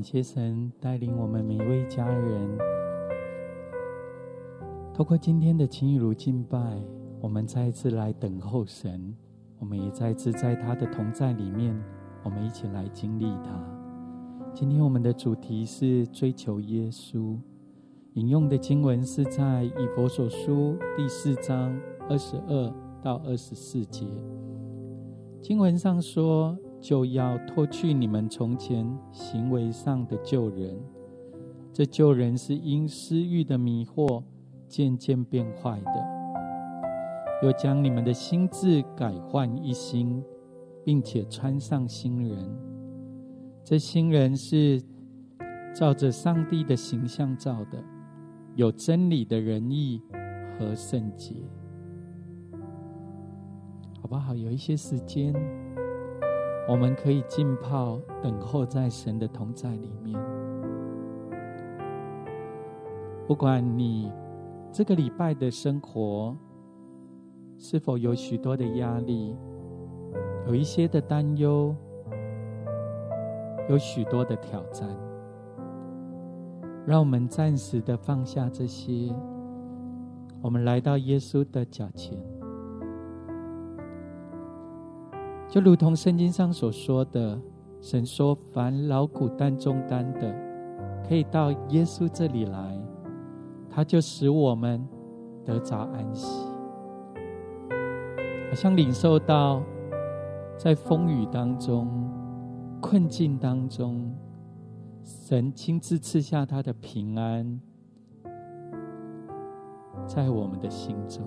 感谢神带领我们每一位家人，透过今天的情雨如敬拜，我们再一次来等候神，我们也再一次在他的同在里面，我们一起来经历他。今天我们的主题是追求耶稣，引用的经文是在以弗所书第四章二十二到二十四节。经文上说。就要脱去你们从前行为上的旧人，这旧人是因私欲的迷惑渐渐变坏的；又将你们的心志改换一新，并且穿上新人。这新人是照着上帝的形象造的，有真理的仁义和圣洁，好不好？有一些时间。我们可以浸泡，等候在神的同在里面。不管你这个礼拜的生活是否有许多的压力，有一些的担忧，有许多的挑战，让我们暂时的放下这些，我们来到耶稣的脚前。就如同圣经上所说的，神说：“凡劳苦担重担的，可以到耶稣这里来，他就使我们得着安息。”好像领受到，在风雨当中、困境当中，神亲自赐下他的平安，在我们的心中，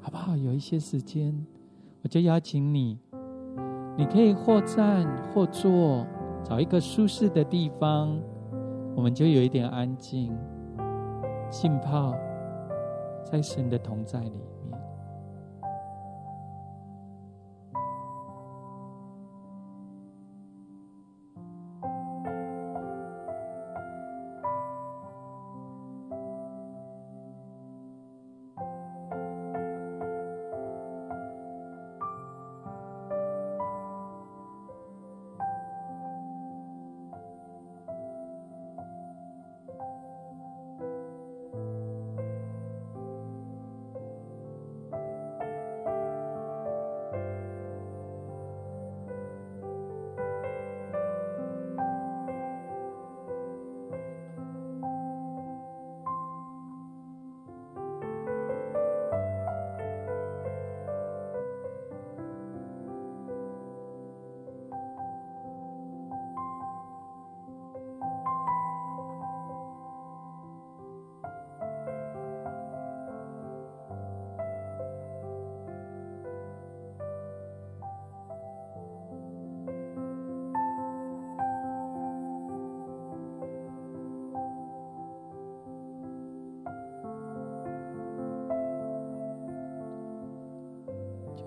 好不好？有一些时间。我就邀请你，你可以或站或坐，找一个舒适的地方，我们就有一点安静，浸泡在神的同在里。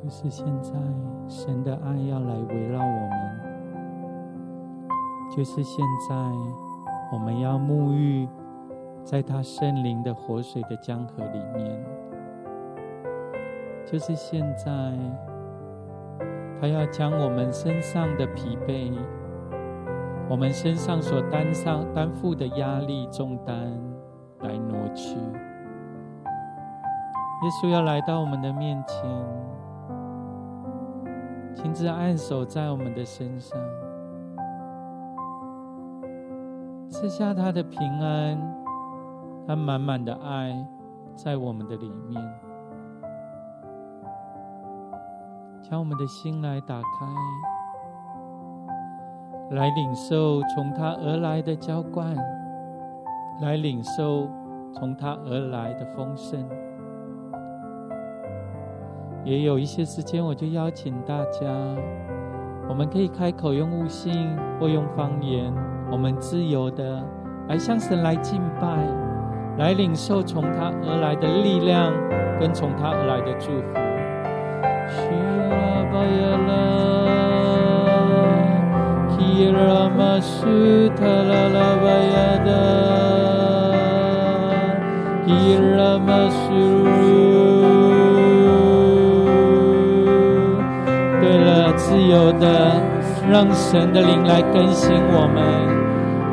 就是现在，神的爱要来围绕我们。就是现在，我们要沐浴在他圣灵的活水的江河里面。就是现在，他要将我们身上的疲惫，我们身上所担上担负的压力重担来挪去。耶稣要来到我们的面前。停止按手在我们的身上，赐下他的平安，他满满的爱在我们的里面，将我们的心来打开，来领受从他而来的浇灌，来领受从他而来的丰盛。也有一些时间，我就邀请大家，我们可以开口用悟性或用方言，我们自由的来向神来敬拜，来领受从他而来的力量，跟从他而来的祝福。有的，让神的灵来更新我们，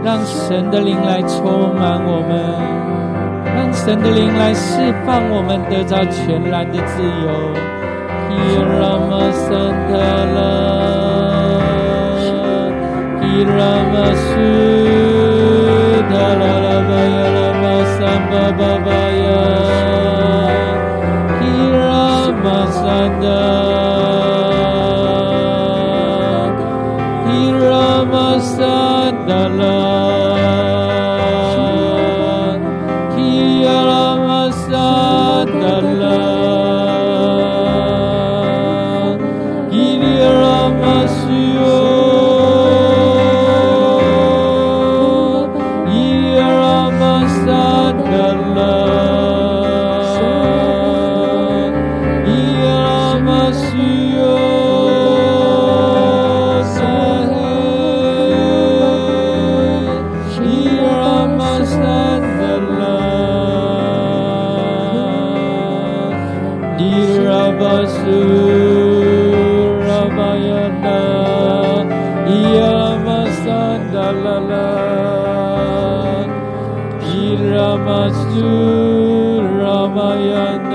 让神的灵来充满我们，让神的灵来释放我们，得到全然的自由。伊拉 Ramasur Ramayana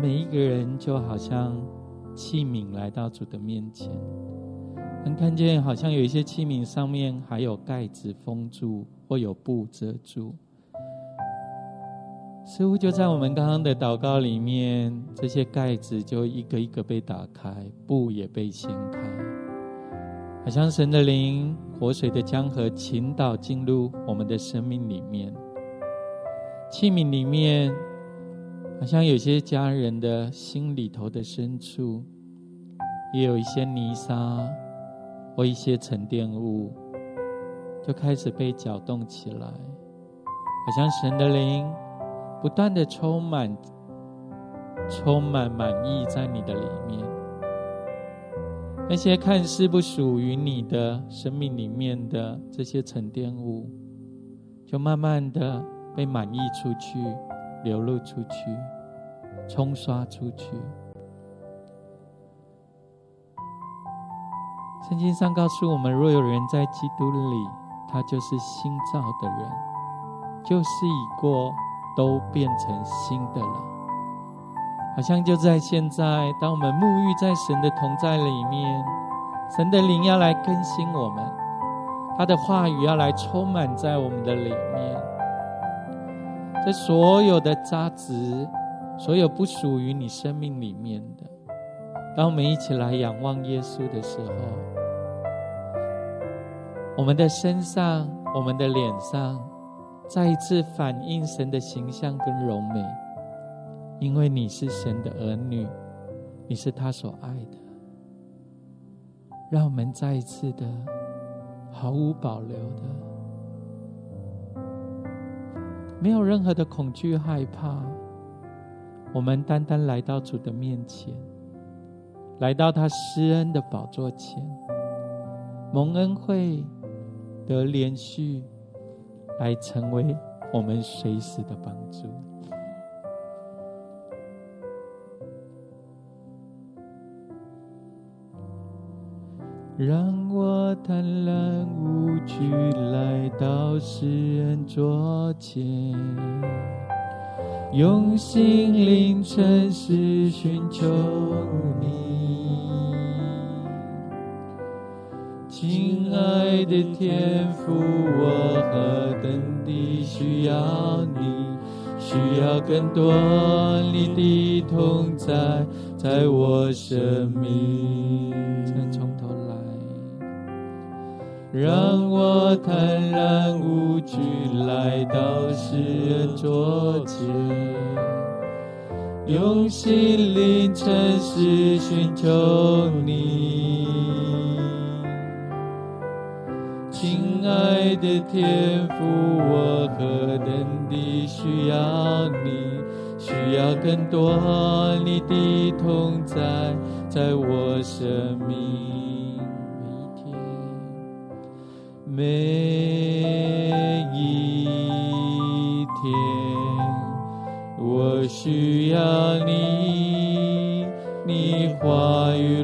每一个人就好像器皿来到主的面前，能看见好像有一些器皿上面还有盖子封住，或有布遮住。似乎就在我们刚刚的祷告里面，这些盖子就一个一个被打开，布也被掀开，好像神的灵、活水的江河倾倒进入我们的生命里面。器皿里面，好像有些家人的心里头的深处，也有一些泥沙或一些沉淀物，就开始被搅动起来，好像神的灵不断的充满、充满满意在你的里面。那些看似不属于你的生命里面的这些沉淀物，就慢慢的。被满溢出去，流露出去，冲刷出去。圣经上告诉我们：若有人在基督里，他就是新造的人，旧事已过，都变成新的了。好像就在现在，当我们沐浴在神的同在里面，神的灵要来更新我们，他的话语要来充满在我们的里面。这所有的渣滓，所有不属于你生命里面的，当我们一起来仰望耶稣的时候，我们的身上、我们的脸上，再一次反映神的形象跟荣美，因为你是神的儿女，你是他所爱的。让我们再一次的毫无保留的。没有任何的恐惧、害怕，我们单单来到主的面前，来到他施恩的宝座前，蒙恩惠得连续，来成为我们随时的帮助。让我贪婪无惧来到世人桌前，用心灵诚实寻求你。亲爱的天父，我何等地需要你，需要更多你的同在，在我生命。让我坦然无惧来到世人桌前，用心灵诚实寻求你。亲爱的天父，我何等地需要你，需要更多你的同在，在我生命。每一天，我需要你，你话语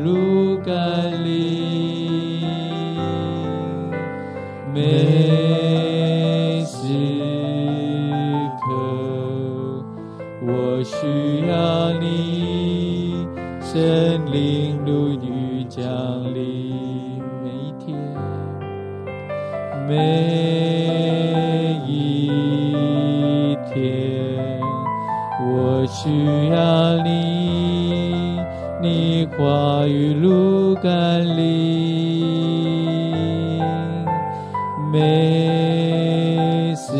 你，你话语如甘霖。每时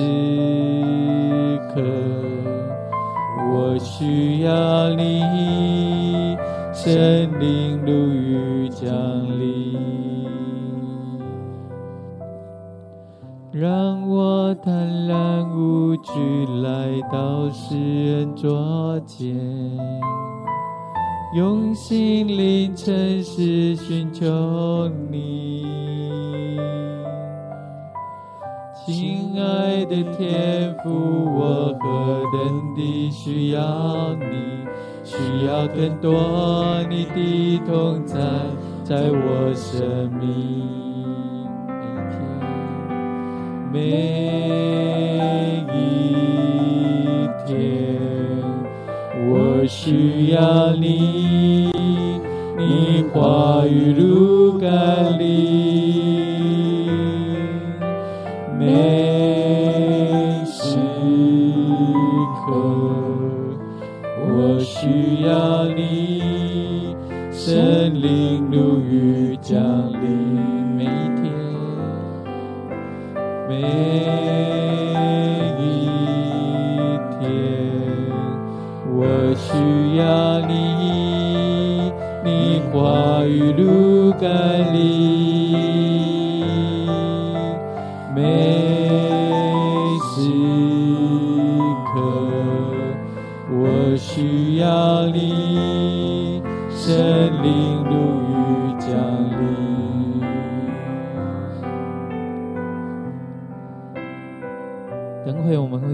刻，我需要你，圣灵如雨降临。让我坦然无惧来到世人座前，用心灵诚实寻求你。亲爱的天父，我何等地需要你，需要更多你的同在，在我生命。每一需要你，你话语如甘霖。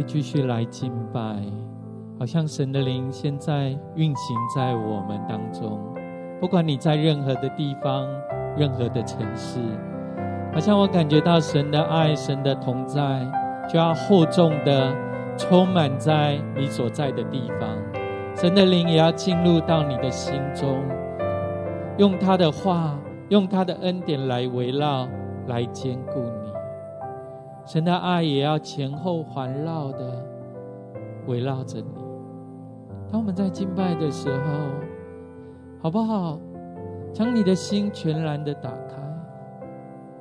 继续来敬拜，好像神的灵现在运行在我们当中。不管你在任何的地方、任何的城市，好像我感觉到神的爱、神的同在，就要厚重的充满在你所在的地方。神的灵也要进入到你的心中，用他的话、用他的恩典来围绕、来坚固你。神的爱也要前后环绕的围绕着你。当我们在敬拜的时候，好不好？将你的心全然的打开，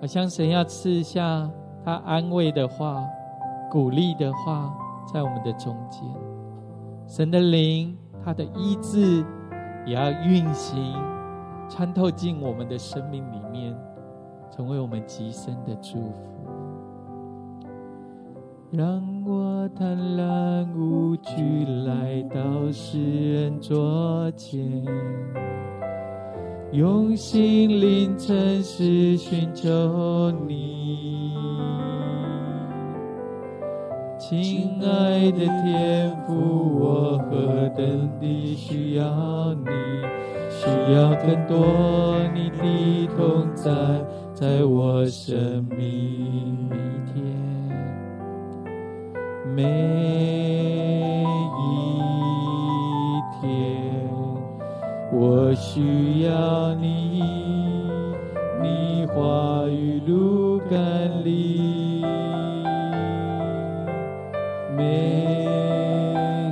好像神要赐下他安慰的话、鼓励的话，在我们的中间。神的灵，他的医治也要运行，穿透进我们的生命里面，成为我们极深的祝福。让我贪婪无惧来到世人桌前，用心灵诚实寻求你。亲爱的天父，我何等地需要你，需要更多你的同在，在我生命每天，每一天，我需要你，你话语如甘霖。每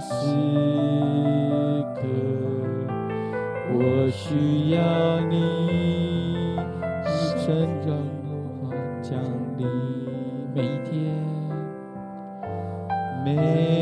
时刻，我需要你，你成长如何降临？每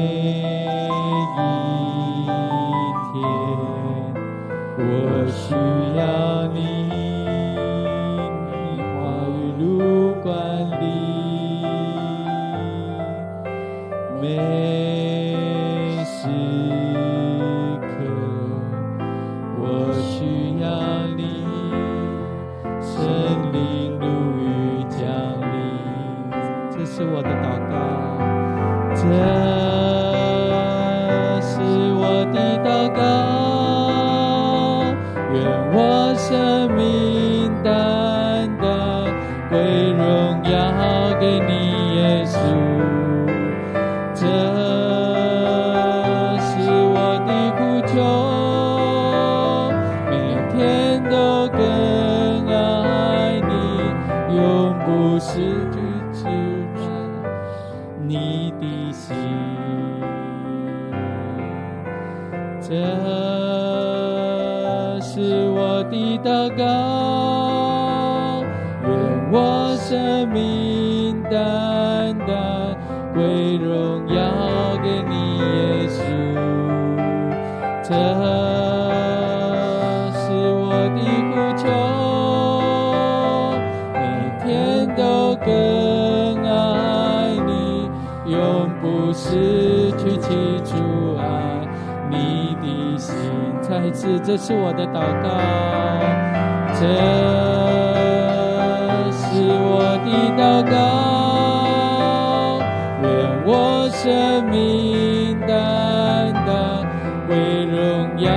这是我的祷告，这是我的祷告，愿我生命单单为荣耀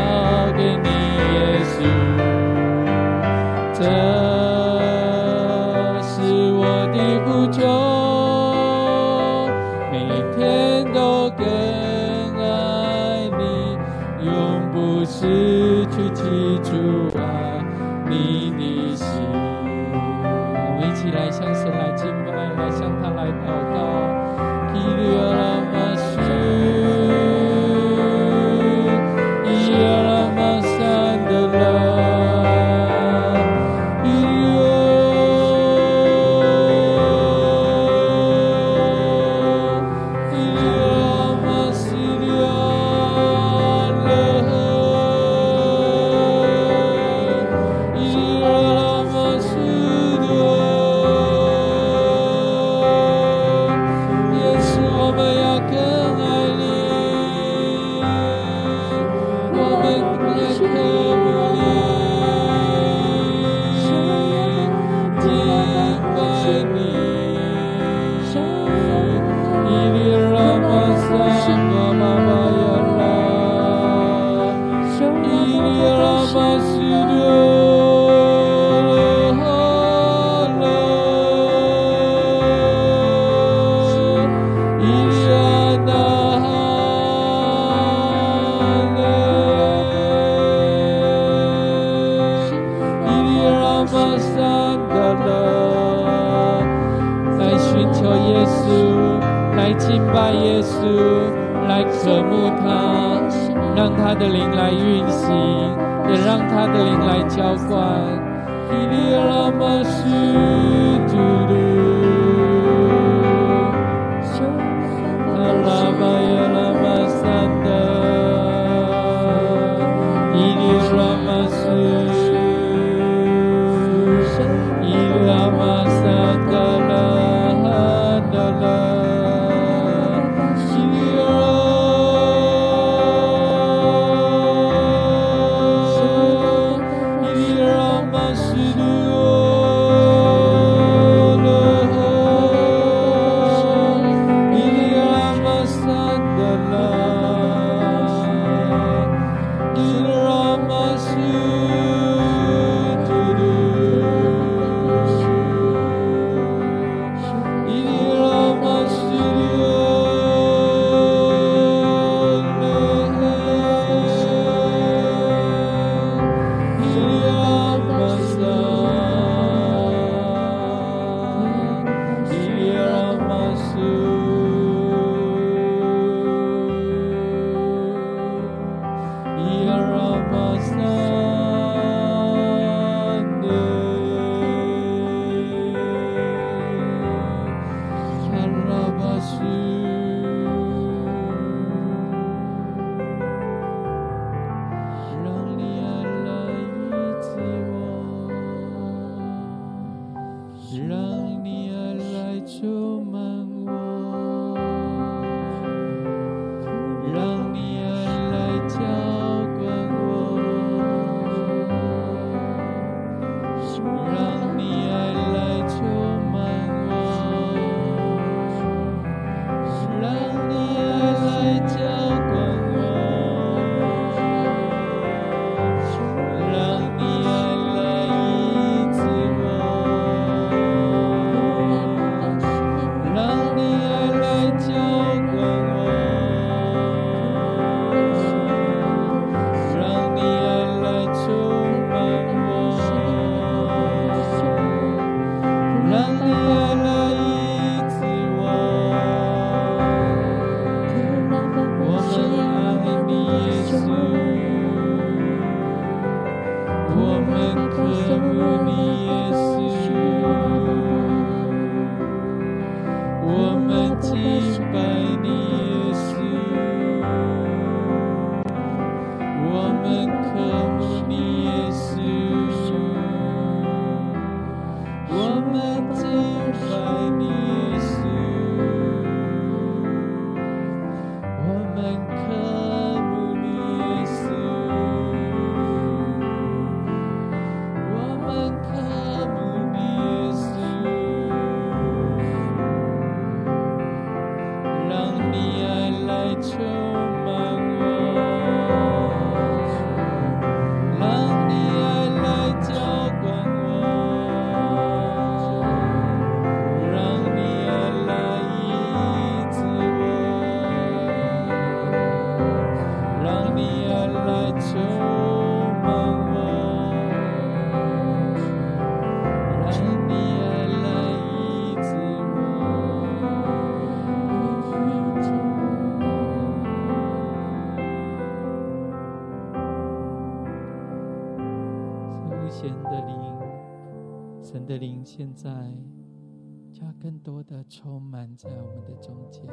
充满在我们的中间，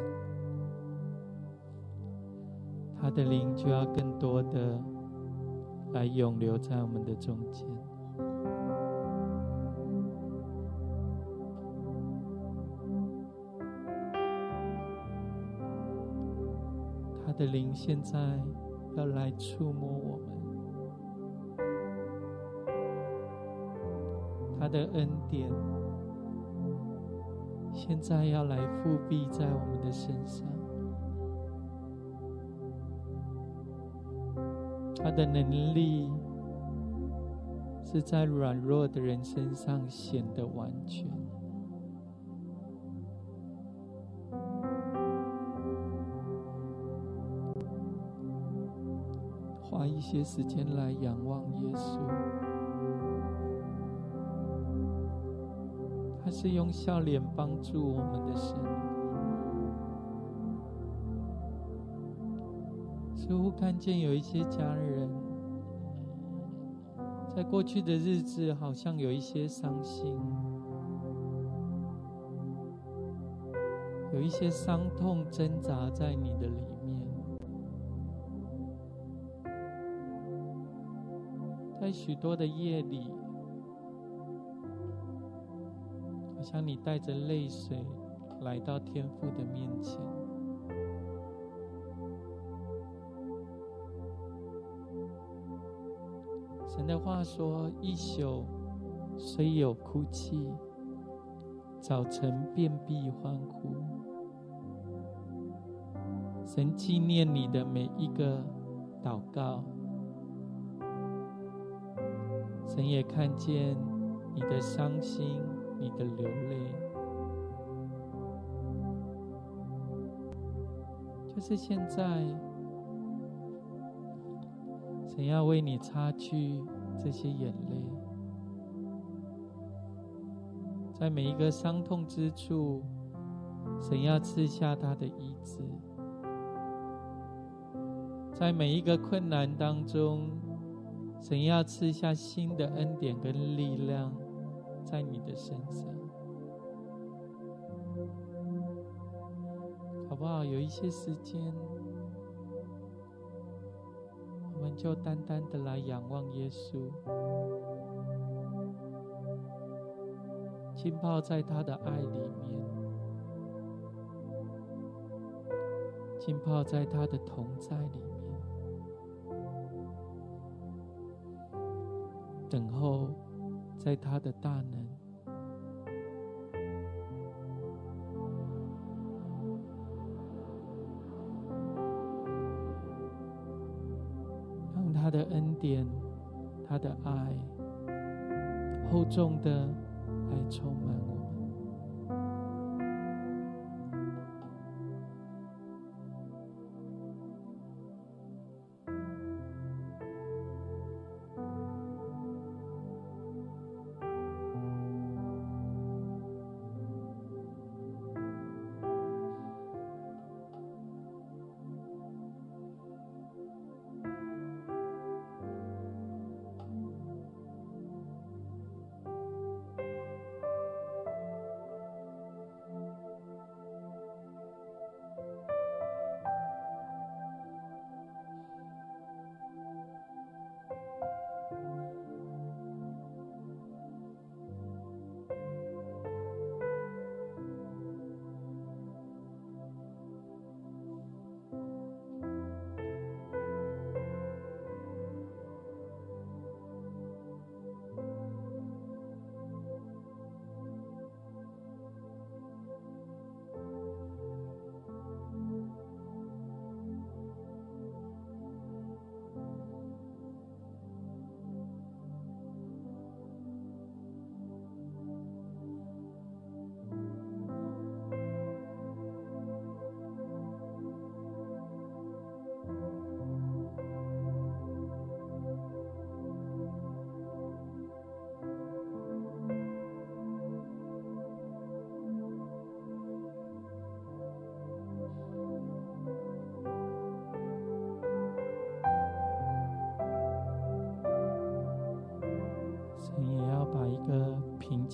他的灵就要更多的来永留在我们的中间。他的灵现在要来触摸我们。他的恩典，现在要来覆庇在我们的身上。他的能力，是在软弱的人身上显得完全。花一些时间来仰望耶稣。是用笑脸帮助我们的神，似乎看见有一些家人，在过去的日子好像有一些伤心，有一些伤痛挣扎在你的里面，在许多的夜里。当你带着泪水来到天父的面前，神的话说：“一宿虽有哭泣，早晨便必欢呼。”神纪念你的每一个祷告，神也看见你的伤心。你的流泪，就是现在，神要为你擦去这些眼泪，在每一个伤痛之处，神要赐下他的医治，在每一个困难当中，神要赐下新的恩典跟力量。在你的身上，好不好？有一些时间，我们就单单的来仰望耶稣，浸泡在他的爱里面，浸泡在他的同在里面，等候。在他的大能，让他的恩典、他的爱厚重的爱充满。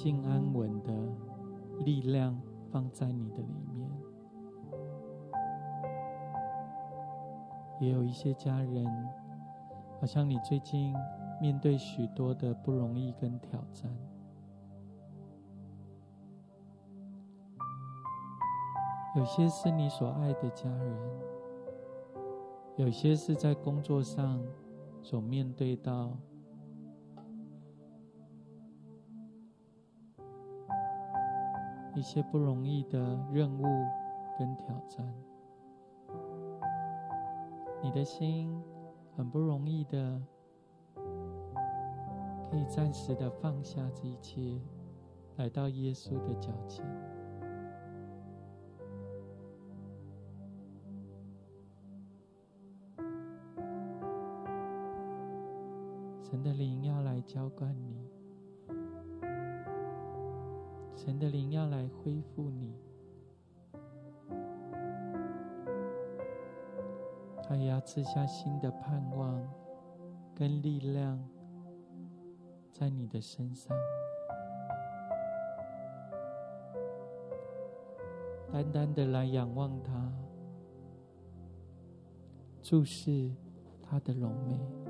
静安稳的力量放在你的里面。也有一些家人，好像你最近面对许多的不容易跟挑战，有些是你所爱的家人，有些是在工作上所面对到。一些不容易的任务跟挑战，你的心很不容易的，可以暂时的放下这一切，来到耶稣的脚前。神的灵要来浇灌你。神的灵要来恢复你，他也要赐下新的盼望跟力量在你的身上，单单的来仰望他，注视他的荣美。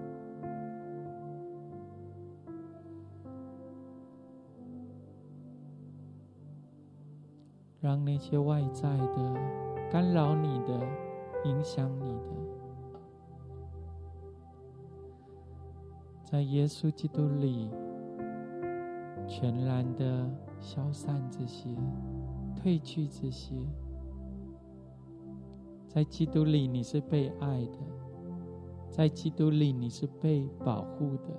让那些外在的干扰你的、影响你的，在耶稣基督里全然的消散这些、褪去这些。在基督里你是被爱的，在基督里你是被保护的，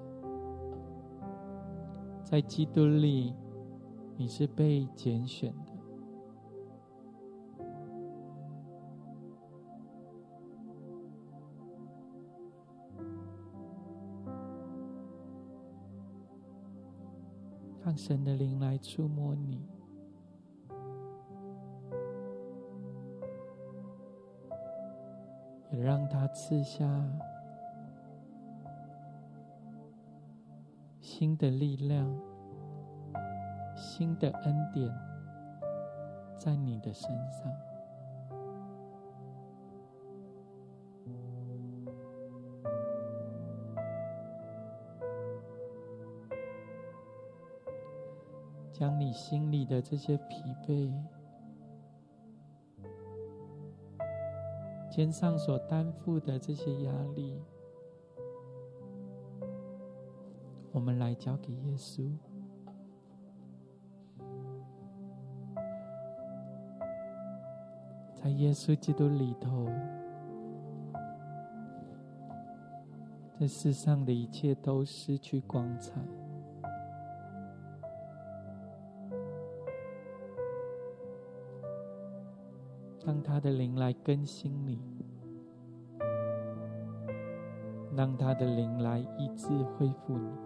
在基督里你是被拣选。神的灵来触摸你，也让他赐下新的力量、新的恩典在你的身上。心里的这些疲惫，肩上所担负的这些压力，我们来交给耶稣，在耶稣基督里头，这世上的一切都失去光彩。让他的灵来更新你，让他的灵来医治恢复你。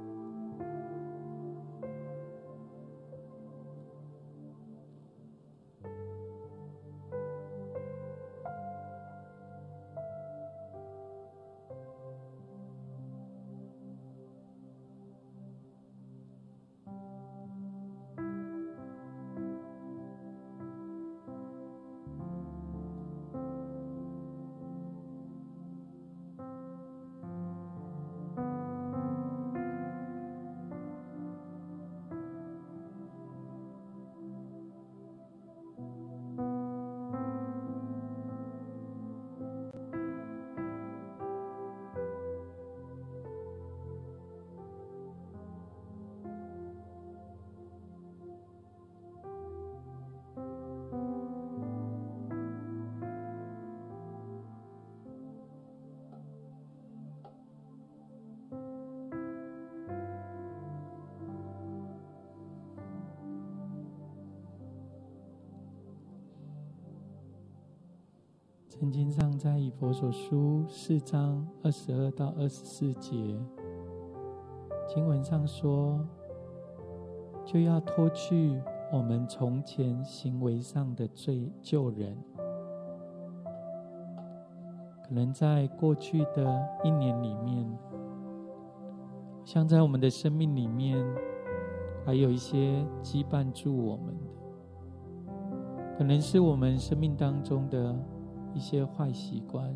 佛所书四章二十二到二十四节经文上说，就要脱去我们从前行为上的罪旧人。可能在过去的一年里面，像在我们的生命里面，还有一些羁绊住我们的，可能是我们生命当中的一些坏习惯，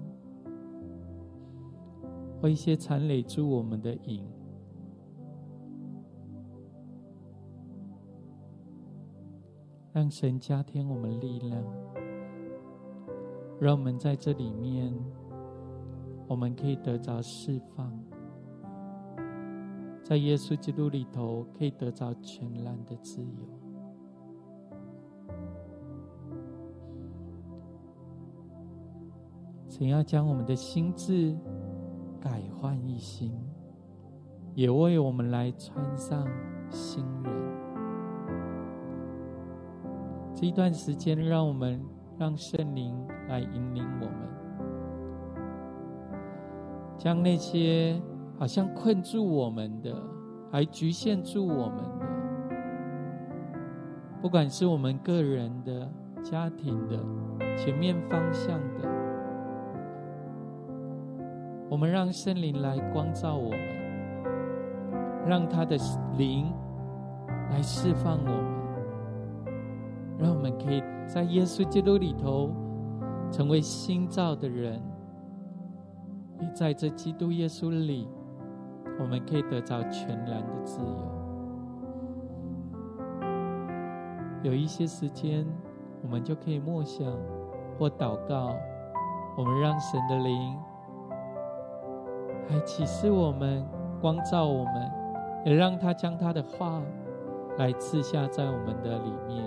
或一些缠累住我们的瘾。让神加添我们力量，让我们在这里面，我们可以得着释放，在耶稣基督里头可以得着全然的自由。神要将我们的心智改换一新，也为我们来穿上新人。这一段时间，让我们让圣灵来引领我们，将那些好像困住我们的，还局限住我们的，不管是我们个人的、家庭的、前面方向的，我们让圣灵来光照我们，让他的灵来释放我们。让我们可以在耶稣基督里头成为新造的人，也在这基督耶稣里，我们可以得到全然的自由。有一些时间，我们就可以默想或祷告，我们让神的灵来启示我们、光照我们，也让他将他的话来刺下在我们的里面。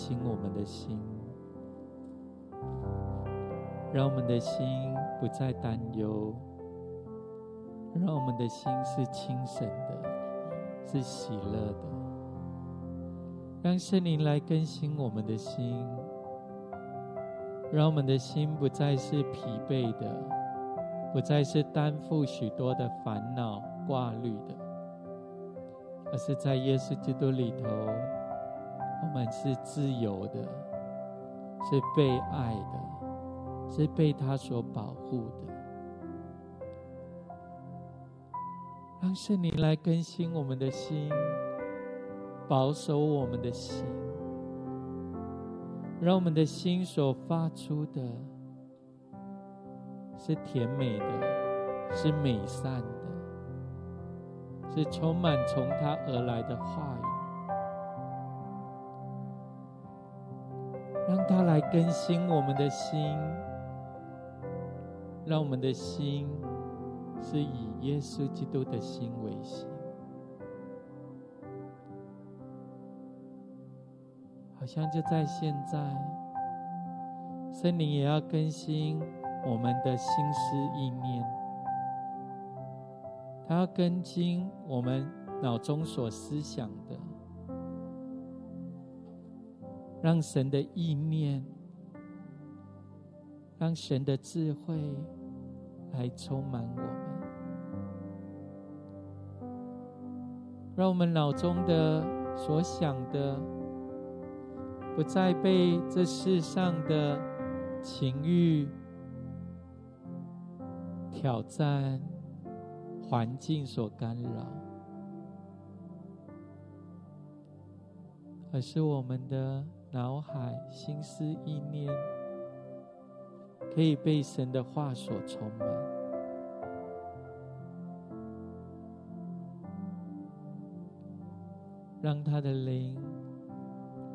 来更新我们的心，让我们的心不再担忧，让我们的心是轻省的，是喜乐的。让圣灵来更新我们的心，让我们的心不再是疲惫的，不再是担负许多的烦恼挂虑的，而是在耶稣基督里头。我们是自由的，是被爱的，是被他所保护的。让圣灵来更新我们的心，保守我们的心，让我们的心所发出的是甜美的，是美善的，是充满从他而来的话语，让他来更新我们的心，让我们的心是以耶稣基督的心为心。好像就在现在，圣灵也要更新我们的心思意念，他要更新我们脑中所思想的，让神的意念，让神的智慧来充满我们，让我们脑中的所想的。不再被这世上的情欲、挑战、环境所干扰，而是我们的脑海、心思、意念可以被神的话所充满，让他的灵。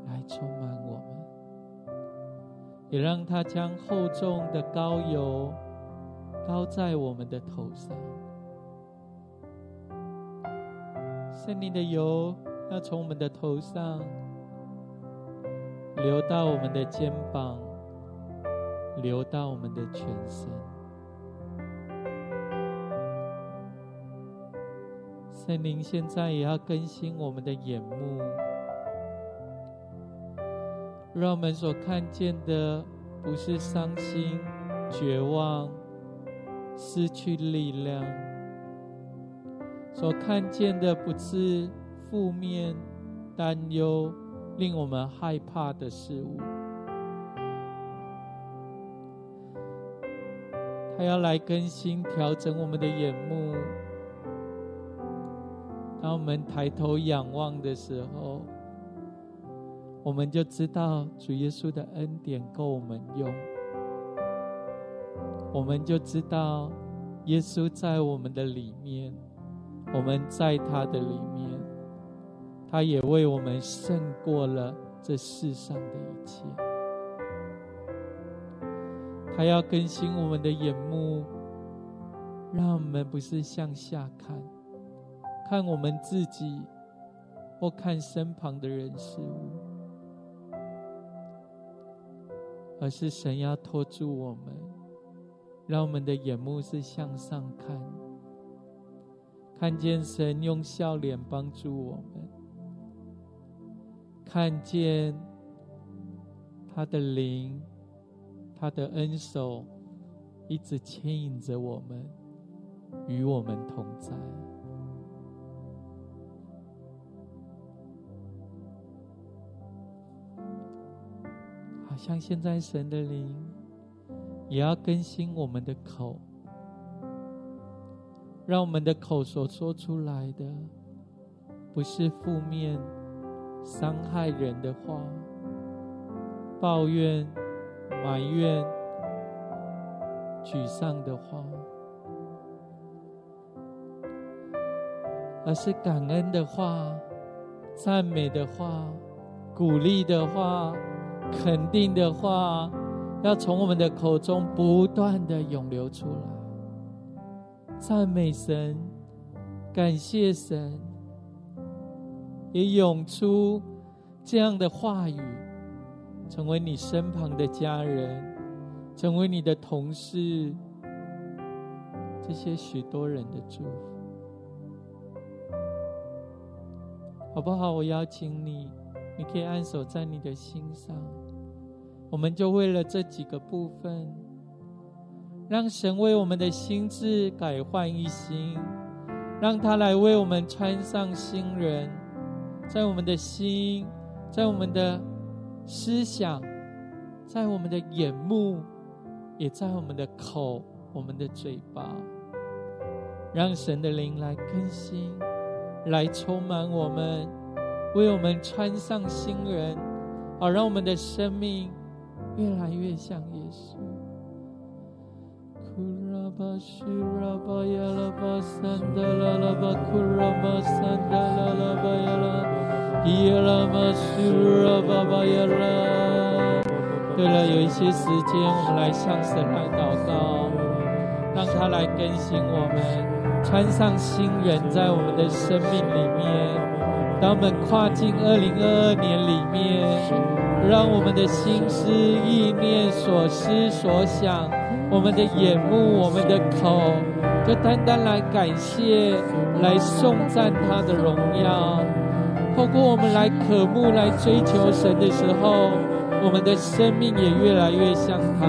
来充满我们，也让他将厚重的膏油膏在我们的头上。圣灵的油要从我们的头上流到我们的肩膀，流到我们的全身。圣灵现在也要更新我们的眼目。让我们所看见的不是伤心、绝望、失去力量；所看见的不是负面、担忧、令我们害怕的事物。他要来更新、调整我们的眼目。当我们抬头仰望的时候，我们就知道主耶稣的恩典够我们用，我们就知道耶稣在我们的里面，我们在他的里面，他也为我们胜过了这世上的一切。他要更新我们的眼目，让我们不是向下看，看我们自己，或看身旁的人事物。而是神要托住我们，让我们的眼目是向上看，看见神用笑脸帮助我们，看见他的灵、他的恩手一直牵引着我们，与我们同在。好像现在神的灵也要更新我们的口，让我们的口所说出来的不是负面、伤害人的话、抱怨、埋怨、沮丧的话，而是感恩的话、赞美的话、鼓励的话。肯定的话，要从我们的口中不断的涌流出来，赞美神，感谢神，也涌出这样的话语，成为你身旁的家人，成为你的同事，这些许多人的祝福，好不好？我邀请你。你可以按手在你的心上，我们就为了这几个部分，让神为我们的心智改换一新，让他来为我们穿上新人，在我们的心，在我们的思想，在我们的眼目，也在我们的口、我们的嘴巴，让神的灵来更新，来充满我们。为我们穿上新人，好，让我们的生命越来越像耶稣。巴西拉巴耶拉巴三达拉拉巴库拉巴三达拉拉巴耶拉耶拉巴西拉巴巴耶拉。对了，有一些时间，我们来向神来祷告，让他来更新我们，穿上新人，在我们的生命里面。当我们跨进二零二二年里面，让我们的心思、意念、所思所想。我们的眼目、我们的口，就单单来感谢、来颂赞他的荣耀。透过我们来渴慕、来追求神的时候。我们的生命也越来越像他。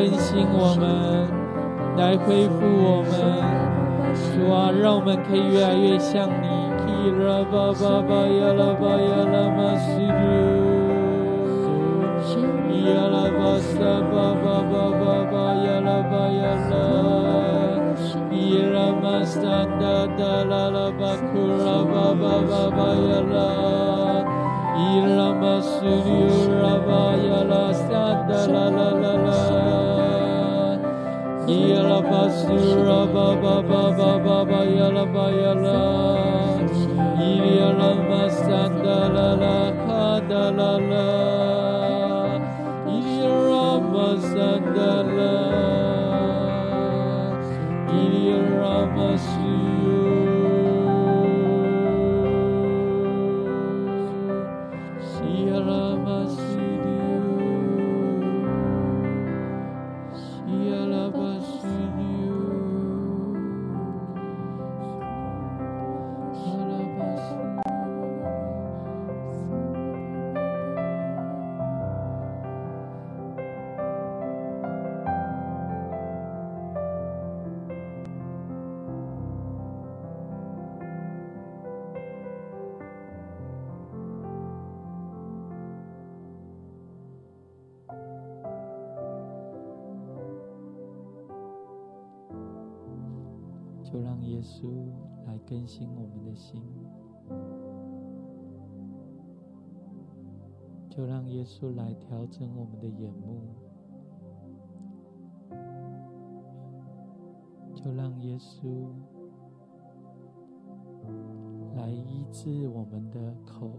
更新我们，来恢复我们，主啊，让我们可以越来越像你。伊拉巴苏拉巴巴巴巴巴巴亚拉巴亚拉，伊利亚拉玛桑达拉拉哈达稣来更新我们的心，就让耶稣来调整我们的眼目，就让耶稣来医治我们的口。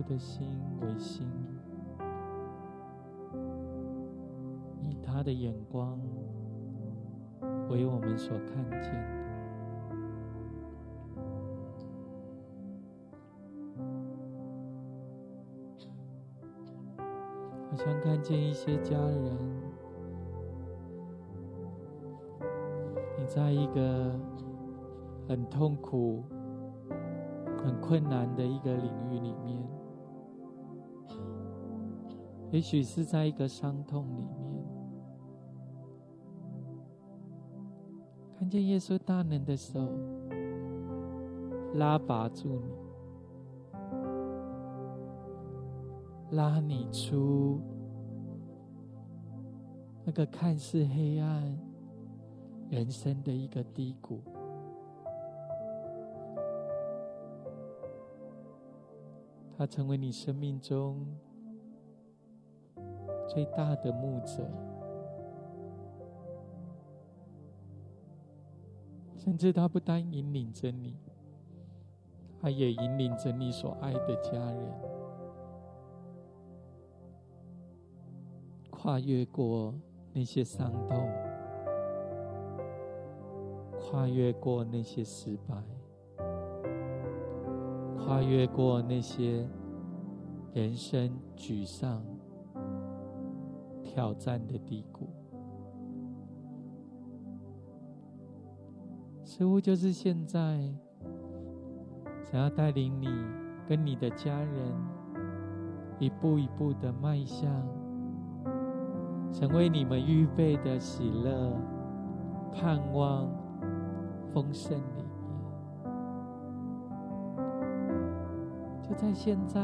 督的心为心，以他的眼光为我们所看见的。好像看见一些家人，你在一个很痛苦。很困难的一个领域里面，也许是在一个伤痛里面，看见耶稣大能的手拉拔住你，拉你出那个看似黑暗人生的一个低谷。他成为你生命中最大的牧者，甚至他不单引领着你，他也引领着你所爱的家人，跨越过那些伤痛，跨越过那些失败。跨越过那些人生沮丧、挑战的低谷。似乎就是现在，想要带领你跟你的家人一步一步的迈向，成为你们预备的喜乐、盼望、丰盛里面。就在现在，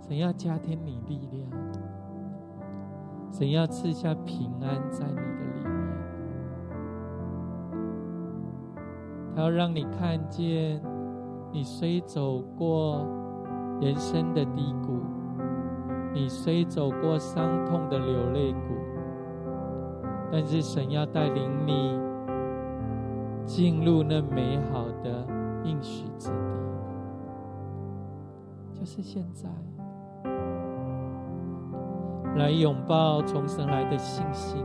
神要加添你力量，神要赐下平安在你的里面，他要让你看见，你虽走过人生的低谷，你虽走过伤痛的流泪谷，但是神要带领你进入那美好的应许之地。就是现在，来拥抱从神来的信心，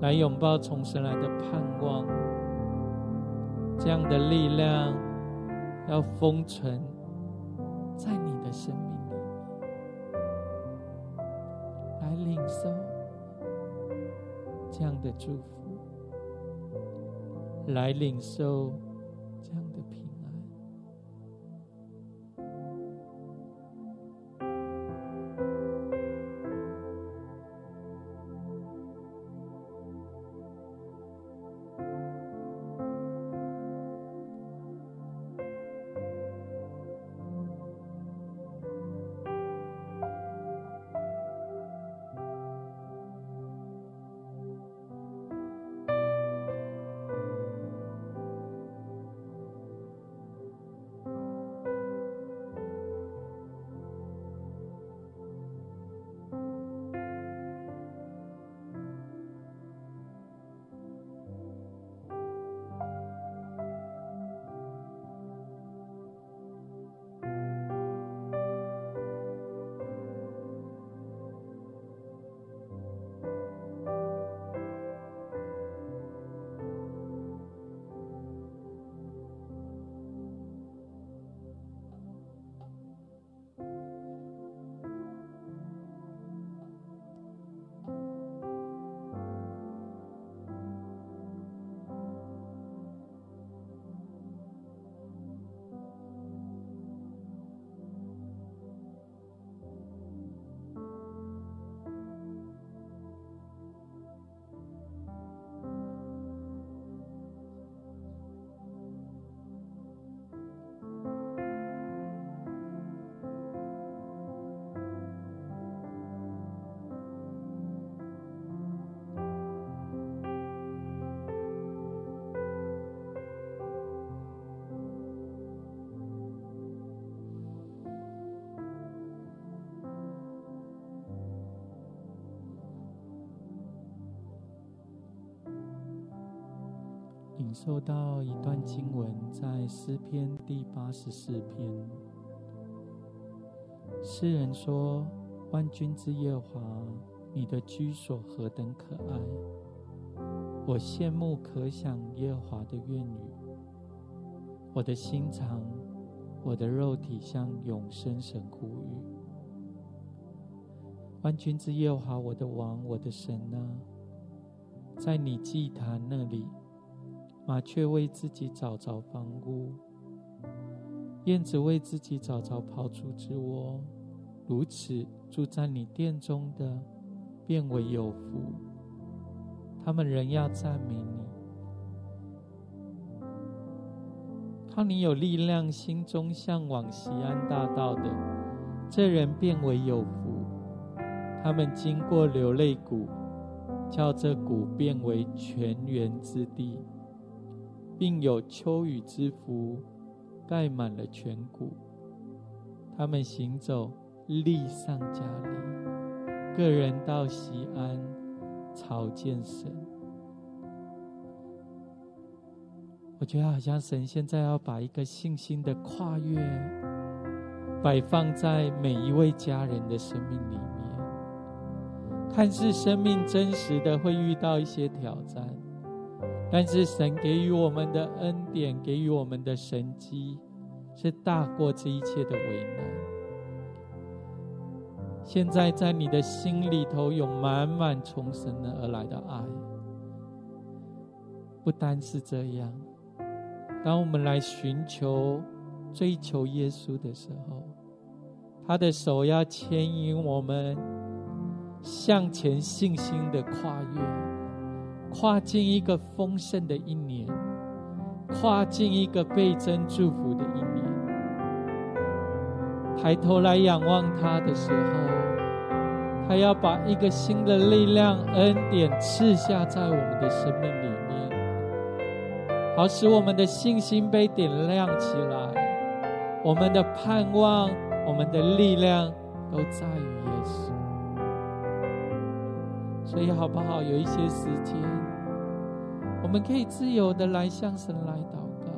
来拥抱从神来的盼望，这样的力量要封存在你的生命里面，来领受这样的祝福，来领受受到一段经文，在诗篇第八十四篇，诗人说：“万军之耶华，你的居所何等可爱！我羡慕可想耶华的愿语，我的心肠，我的肉体向永生神呼吁。万军之耶华，我的王，我的神啊，在你祭坛那里。”麻雀为自己找着房屋，燕子为自己找着刨出之窝。如此住在你殿中的，便为有福。他们仍要赞美你，靠你有力量，心中向往西安大道的，这人便为有福。他们经过流泪谷，叫这谷变为泉源之地。并有秋雨之福，盖满了全谷。他们行走，力上加力，个人到西安，朝见神。我觉得好像神现在要把一个信心的跨越，摆放在每一位家人的生命里面。看似生命真实的会遇到一些挑战。但是神给予我们的恩典，给予我们的神迹，是大过这一切的为难。现在在你的心里头有满满从神而来的爱。不单是这样，当我们来寻求、追求耶稣的时候，他的手要牵引我们向前，信心的跨越，跨进一个丰盛的一年，跨进一个倍增祝福的一年。抬头来仰望他的时候，他要把一个新的力量、恩典赐下在我们的生命里面，好使我们的信心被点亮起来，我们的盼望、我们的力量都在于耶稣。所以，好不好？有一些时间，我们可以自由的来向神来祷告。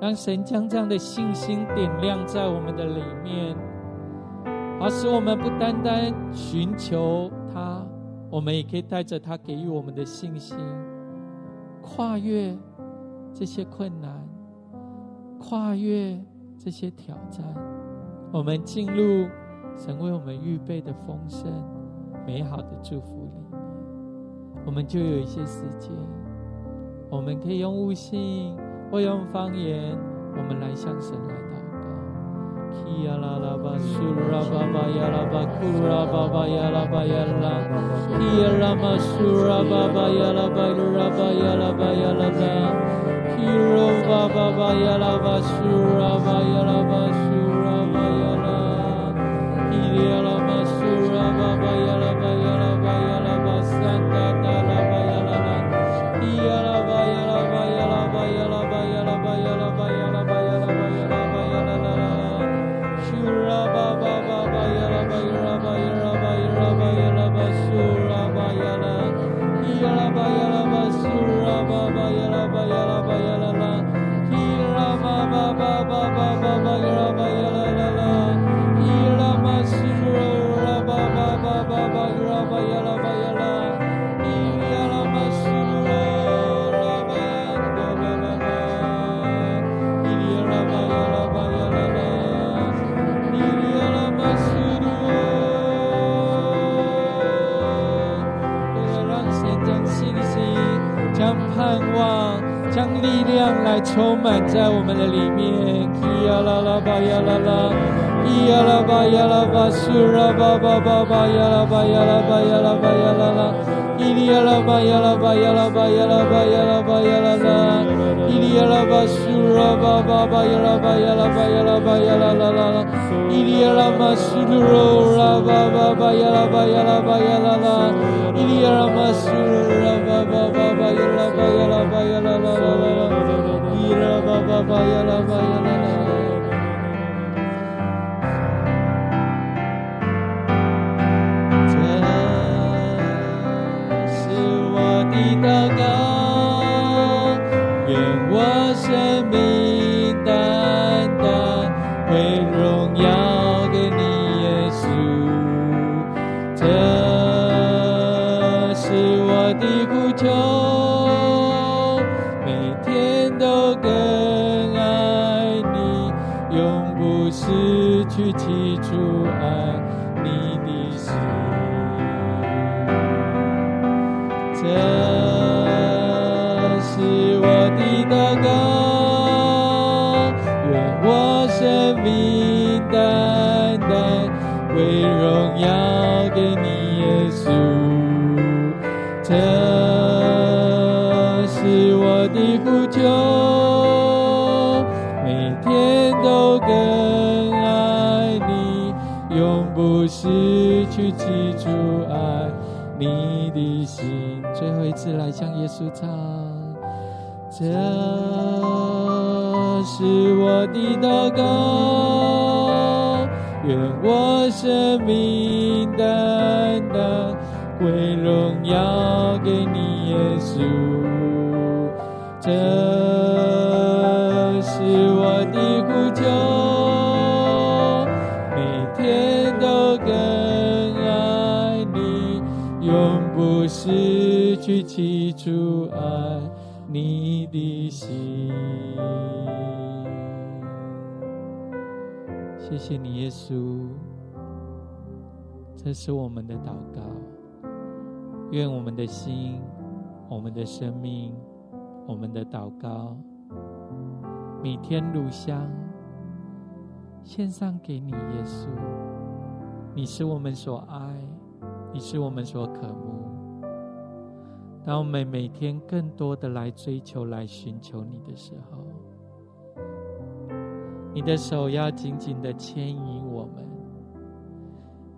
让神将这样的信心点亮在我们的里面，好使我们不单单寻求他，我们也可以带着他给予我们的信心，跨越这些困难，跨越这些挑战，我们进入神为我们预备的丰盛、美好的祝福里面。我们就有一些时间，我们可以用悟性。或用方言，我们来向神来祷告。叽呀啦啦吧，苏啦吧吧呀啦吧，库啦吧吧呀啦吧呀啦。叽呀啦嘛，苏啦吧吧呀啦吧，噜啦吧呀啦吧呀啦吧。叽噜吧吧吧呀啦吧，苏啦吧呀啦吧，苏盼望将力量来充满在我们的里面，咿呀啦啦吧呀啦啦，咿呀啦吧呀啦吧，苏啦吧吧吧吧呀啦吧呀啦吧呀啦吧呀啦啦，咿哩呀啦吧呀啦吧呀啦吧呀啦吧呀啦吧呀啦啦，咿哩呀啦吧苏啦吧吧吧呀啦吧呀啦吧呀啦吧呀啦啦啦啦，咿哩呀啦嘛苏噜啦吧吧吧呀啦吧呀啦吧呀啦啦，咿哩呀啦嘛苏啦吧吧吧吧呀啦吧呀啦吧呀啦啦啦啦。咿啦吧吧吧呀啦吧呀啦啦，这是我的祷告，次来向耶稣唱。这是我的祷告，愿我生命单单归荣耀给你，耶稣。这是我的呼求。去起初爱你的心，谢谢你，耶稣。这是我们的祷告。愿我们的心、我们的生命、我们的祷告，每天炉香献上给你，耶稣。你是我们所爱，你是我们所渴慕。当我们每天更多的来追求、来寻求你的时候，你的手要紧紧的牵引我们，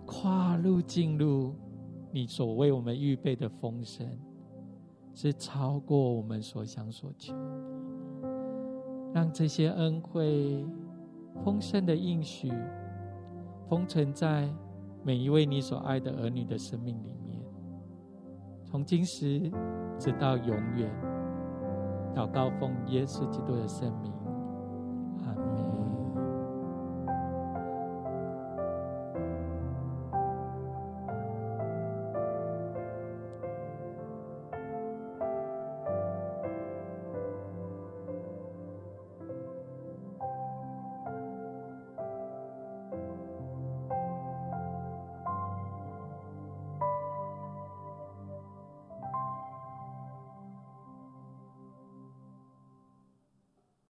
跨入进入。你所为我们预备的丰盛，是超过我们所想所求。让这些恩惠、丰盛的应许，封存在每一位你所爱的儿女的生命里，从今时直到永远。祷告奉耶稣基督的圣名。